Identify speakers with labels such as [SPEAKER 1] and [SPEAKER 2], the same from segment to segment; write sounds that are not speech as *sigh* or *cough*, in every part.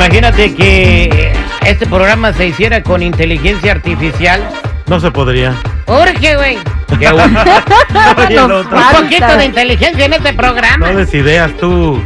[SPEAKER 1] Imagínate que este programa se hiciera con inteligencia artificial.
[SPEAKER 2] No se podría.
[SPEAKER 1] Urge, güey. Qué bueno. *laughs*
[SPEAKER 2] Oye.
[SPEAKER 1] Un poquito de inteligencia en este programa.
[SPEAKER 2] No des ideas tú.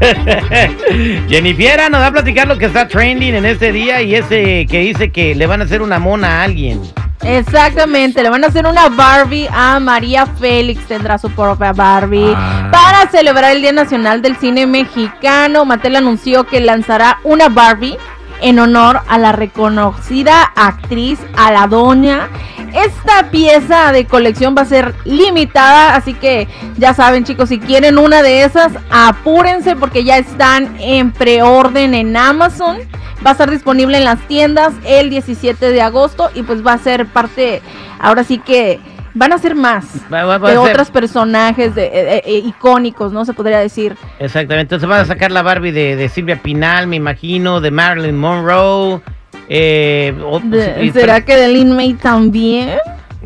[SPEAKER 2] *laughs*
[SPEAKER 1] Jennifiera nos va a platicar lo que está trending en este día y ese que dice que le van a hacer una mona a alguien.
[SPEAKER 3] Exactamente, le van a hacer una Barbie a María Félix, tendrá su propia Barbie.
[SPEAKER 2] Ah.
[SPEAKER 3] Para celebrar el Día Nacional del Cine Mexicano, Mattel anunció que lanzará una Barbie en honor a la reconocida actriz a la doña. Esta pieza de colección va a ser limitada, así que ya saben chicos, si quieren una de esas, apúrense porque ya están en preorden en Amazon. Va a estar disponible en las tiendas el 17 de agosto y pues va a ser parte, ahora sí que van a ser más
[SPEAKER 1] Va- va- va
[SPEAKER 3] de
[SPEAKER 1] ser-
[SPEAKER 3] otros personajes de, eh, eh, icónicos, ¿no? Se podría decir.
[SPEAKER 1] Exactamente. Entonces van a sacar la Barbie de, de Silvia Pinal, me imagino, de Marilyn Monroe. Eh, o-
[SPEAKER 3] De-
[SPEAKER 1] y-
[SPEAKER 3] ¿Será que de Lin May también?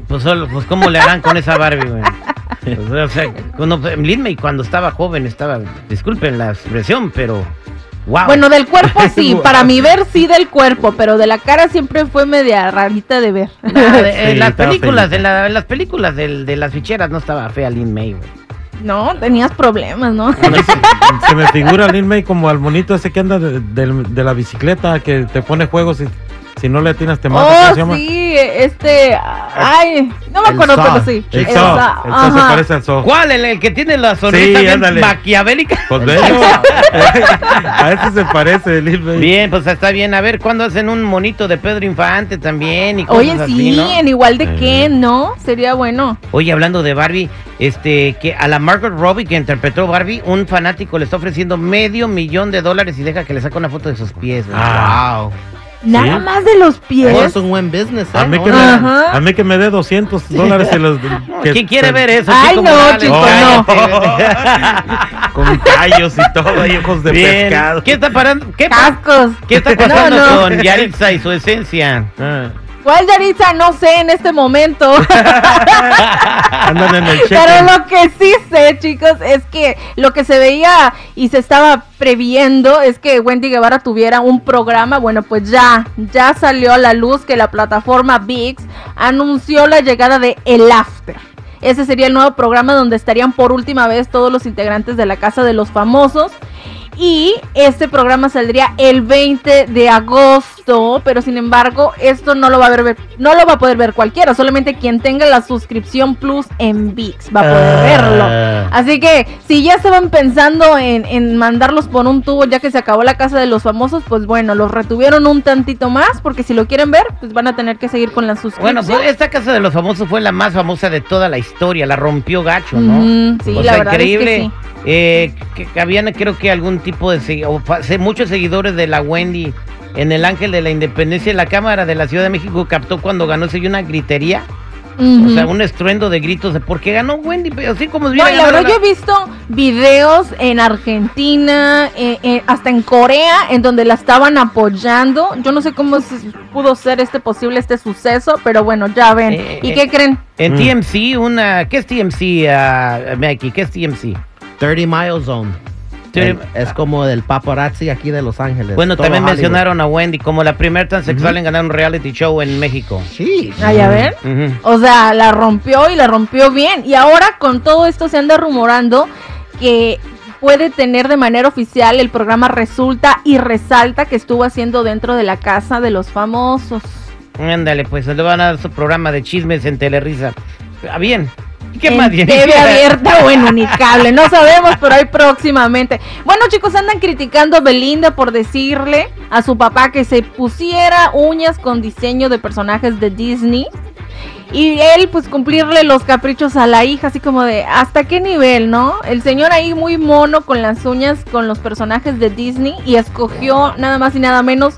[SPEAKER 1] Pues, solo- pues cómo le harán con esa Barbie, güey. Pues, o sea, cuando, Lin May cuando estaba joven estaba, disculpen la expresión, pero wow.
[SPEAKER 3] Bueno, del cuerpo *laughs* sí, para mi ver sí del cuerpo, pero de la cara siempre fue media rarita de ver.
[SPEAKER 1] Nada, de- en
[SPEAKER 2] Sí,
[SPEAKER 1] las películas, en, la- en las películas del- de las ficheras no estaba fea Lin May, güey.
[SPEAKER 3] No, tenías problemas, ¿no?
[SPEAKER 2] Se me *laughs* figura Lin May como al monito ese que anda de la bicicleta que te pone juegos y si no le atinas te mata. ¿cómo se
[SPEAKER 3] Oh,
[SPEAKER 2] llama?
[SPEAKER 3] sí, este, ay, no me
[SPEAKER 4] El
[SPEAKER 3] acuerdo,
[SPEAKER 4] Saw.
[SPEAKER 3] pero sí.
[SPEAKER 2] El
[SPEAKER 3] El
[SPEAKER 2] Saw.
[SPEAKER 3] Saw,
[SPEAKER 2] El Saw se
[SPEAKER 3] ajá.
[SPEAKER 2] parece al Saw.
[SPEAKER 1] ¿Cuál? ¿El, el que tiene la sonrisa
[SPEAKER 2] Sí,
[SPEAKER 1] bien
[SPEAKER 2] ándale.
[SPEAKER 1] maquiavélica?
[SPEAKER 2] Pues velo. *laughs* A ese se parece Lin May.
[SPEAKER 1] Bien, pues está bien. A ver, ¿cuándo hacen un monito de Pedro Infante también? Y cosas
[SPEAKER 3] Oye,
[SPEAKER 1] así,
[SPEAKER 3] sí,
[SPEAKER 1] ¿no?
[SPEAKER 3] en igual de. Ken, ¿no? Sería bueno.
[SPEAKER 1] Oye, hablando de Barbie, este, que a la Margot Robbie que interpretó Barbie, un fanático le está ofreciendo medio millón de dólares y deja que le saque una foto de sus pies. güey.
[SPEAKER 2] Ah.
[SPEAKER 4] Wow.
[SPEAKER 3] Nada más de los pies.
[SPEAKER 4] Es un buen business, ¿eh?
[SPEAKER 2] A mí, que
[SPEAKER 3] Ajá.
[SPEAKER 2] me, a mí que me dé 200 dólares y los... *laughs* que-
[SPEAKER 1] ¿Quién quiere ver eso?
[SPEAKER 3] Ay, no, chico,
[SPEAKER 2] no.
[SPEAKER 1] Cállate. *laughs*
[SPEAKER 2] Con callos y todo, y ojos de
[SPEAKER 1] Bien.
[SPEAKER 2] pescado.
[SPEAKER 1] ¿Qué está parando? ¿Qué,
[SPEAKER 3] Cascos.
[SPEAKER 1] qué está *laughs* pasando
[SPEAKER 3] No, no.
[SPEAKER 1] con Yaritza y su esencia?
[SPEAKER 2] Ah,
[SPEAKER 3] ¿Cuál Yaritza? No sé en este momento. *laughs*
[SPEAKER 2] andan en el cheque.
[SPEAKER 3] Pero lo que sí sé, chicos, es que lo que se veía y se estaba previendo es que Wendy Guevara tuviera un programa. Bueno, pues ya, ya salió a la luz que la plataforma VIX anunció la llegada de El After. Ese sería el nuevo programa donde estarían por última vez todos los integrantes de la Casa de los Famosos. Y este programa saldría el 20 de agosto, pero sin embargo, esto no lo va a ver, no lo va a poder ver cualquiera, solamente quien tenga la suscripción Plus en VIX va a poder
[SPEAKER 1] Ah.
[SPEAKER 3] verlo. Así que si ya estaban pensando en, en mandarlos por un tubo ya que se acabó la casa de los famosos, pues bueno, los retuvieron un tantito más, porque si lo quieren ver, pues van a tener que seguir con la suscripción.
[SPEAKER 1] Bueno, pues esta casa de los famosos fue la más famosa de toda la historia, la rompió gacho, ¿no?
[SPEAKER 3] Mm, sí,
[SPEAKER 1] o
[SPEAKER 3] la
[SPEAKER 1] sea,
[SPEAKER 3] verdad
[SPEAKER 1] increíble.
[SPEAKER 3] es que sí.
[SPEAKER 1] Eh, que, que habían, creo que algún tipo de o muchos seguidores de la Wendy en el Ángel de la Independencia. La Cámara de la Ciudad de México captó cuando ganó, se una gritería, o sea, un estruendo de gritos de por qué ganó Wendy, pero así como si
[SPEAKER 3] No, la yo he visto videos en Argentina, eh, eh, hasta en Corea, en donde la estaban apoyando. Yo no sé cómo se- pudo ser este posible este suceso, pero bueno, ya ven.
[SPEAKER 1] Eh,
[SPEAKER 3] ¿Y
[SPEAKER 1] eh,
[SPEAKER 3] qué creen?
[SPEAKER 1] En
[SPEAKER 2] Mm.
[SPEAKER 1] TMC, una. ¿Qué es TMC, uh, Mikey? ¿Qué es TMC?
[SPEAKER 4] 30 Mile Zone. El- es como del paparazzi aquí de Los Ángeles.
[SPEAKER 1] Bueno, también
[SPEAKER 4] Hollywood.
[SPEAKER 1] mencionaron a Wendy como la primer transexual en ganar un reality show en México.
[SPEAKER 4] Sí.
[SPEAKER 3] Ay, a ver. O sea, la rompió y la rompió bien. Y ahora con todo esto se anda rumorando que puede tener de manera oficial el programa Resulta y Resalta que estuvo haciendo dentro de la casa de los famosos.
[SPEAKER 1] Ándale, pues le van a dar su programa de chismes en Telerisa. Ah, bien. ¿Y qué
[SPEAKER 3] en
[SPEAKER 1] más?
[SPEAKER 3] TV abierta o en Unicable, no sabemos, pero ahí próximamente. Bueno, chicos, andan criticando a Belinda por decirle a su papá que se pusiera uñas con diseño de personajes de Disney. Y él, pues, cumplirle los caprichos a la hija, así como de, ¿hasta qué nivel, no? El señor ahí muy mono con las uñas, con los personajes de Disney, y escogió nada más y nada menos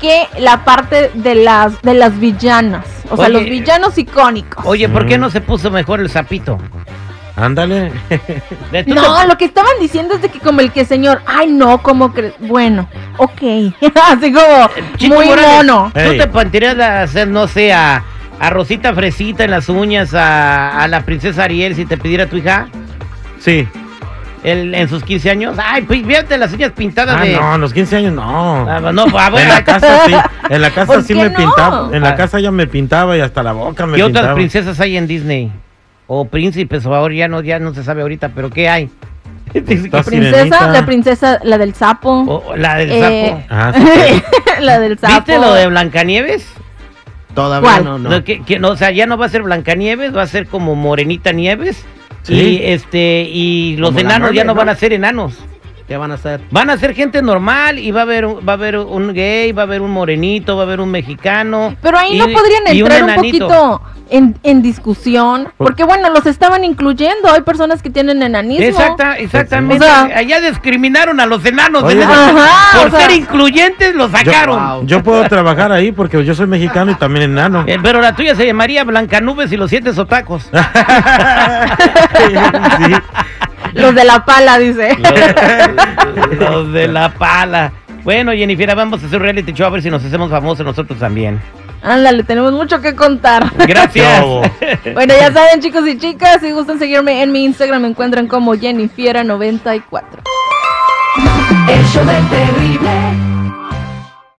[SPEAKER 3] que la parte de las, de las villanas. O sea,
[SPEAKER 1] Oye,
[SPEAKER 3] los villanos icónicos.
[SPEAKER 1] Oye, ¿por qué
[SPEAKER 2] Mm.
[SPEAKER 1] no se puso mejor el sapito?
[SPEAKER 2] Ándale. *laughs*
[SPEAKER 3] No, lo que estaban diciendo es de que como el que señor, ay no, como que, bueno, ok, *laughs* así como
[SPEAKER 1] Chico
[SPEAKER 3] muy
[SPEAKER 1] Morales,
[SPEAKER 3] mono.
[SPEAKER 1] ¿Tú
[SPEAKER 2] Ey.
[SPEAKER 1] te plantearías a hacer, no sé, a, a Rosita Fresita en las uñas, a, a la princesa Ariel si te pidiera tu hija
[SPEAKER 2] Sí.
[SPEAKER 1] El- en sus 15 años? Ay, pues fíjate las uñas pintadas
[SPEAKER 2] Ah,
[SPEAKER 1] de...
[SPEAKER 2] no, a los 15 años no.
[SPEAKER 1] Ah, no, ah,
[SPEAKER 2] En la casa sí. En la casa
[SPEAKER 3] ¿Por
[SPEAKER 2] sí me
[SPEAKER 3] no?
[SPEAKER 2] pintaba. En
[SPEAKER 1] Ah.
[SPEAKER 2] la casa ya me pintaba y hasta la boca me
[SPEAKER 1] ¿qué otras princesas hay en Disney? O príncipes, o ahora ya no, ya no se sabe ahorita, pero ¿qué hay? *laughs*
[SPEAKER 3] Princesa,
[SPEAKER 2] Sirenita.
[SPEAKER 3] la princesa, la del sapo.
[SPEAKER 1] La del
[SPEAKER 3] Eh,
[SPEAKER 1] sapo.
[SPEAKER 2] Ah, sí. *laughs*
[SPEAKER 3] la del sapo.
[SPEAKER 1] ¿Viste lo de Blancanieves?
[SPEAKER 4] Todavía
[SPEAKER 3] ¿Cuál?
[SPEAKER 4] no, no.
[SPEAKER 1] No, que- que no, o sea, ya no va a ser Blancanieves, va a ser como Morenita Nieves.
[SPEAKER 2] Sí.
[SPEAKER 1] Y este y los
[SPEAKER 4] Como
[SPEAKER 1] enanos ya no van a ser enanos.
[SPEAKER 4] ¿Qué van a hacer?
[SPEAKER 1] Van a ser gente normal y va a haber un- va a haber un gay, va a haber un morenito, va a haber un mexicano.
[SPEAKER 3] Pero ahí
[SPEAKER 1] y-
[SPEAKER 3] no podrían entrar un, poquito en, en discusión, porque bueno, los estaban incluyendo, hay personas que tienen enanismo.
[SPEAKER 1] Exacta, exactamente.
[SPEAKER 3] O sea-
[SPEAKER 1] Allá discriminaron a los enanos.
[SPEAKER 2] Oye,
[SPEAKER 1] de
[SPEAKER 2] no.
[SPEAKER 1] neta.
[SPEAKER 3] Ajá,
[SPEAKER 1] Por
[SPEAKER 3] sea-
[SPEAKER 1] ser incluyentes los sacaron.
[SPEAKER 4] Wow.
[SPEAKER 2] Yo puedo trabajar ahí porque yo soy mexicano y también enano.
[SPEAKER 1] Eh, pero la tuya se llamaría Blancanubes y los siete sotacos. *laughs*
[SPEAKER 2] Sí.
[SPEAKER 3] Los de la pala, dice.
[SPEAKER 1] los, los de la pala. Bueno, Jennifer, vamos a hacer un reality show a ver si nos hacemos famosos nosotros también.
[SPEAKER 3] Ándale, tenemos mucho que contar.
[SPEAKER 1] Gracias. *laughs*
[SPEAKER 3] Bueno, ya saben, chicos y chicas, si gustan seguirme en mi Instagram, me encuentran como Jennifiera94.
[SPEAKER 5] El show del terrible.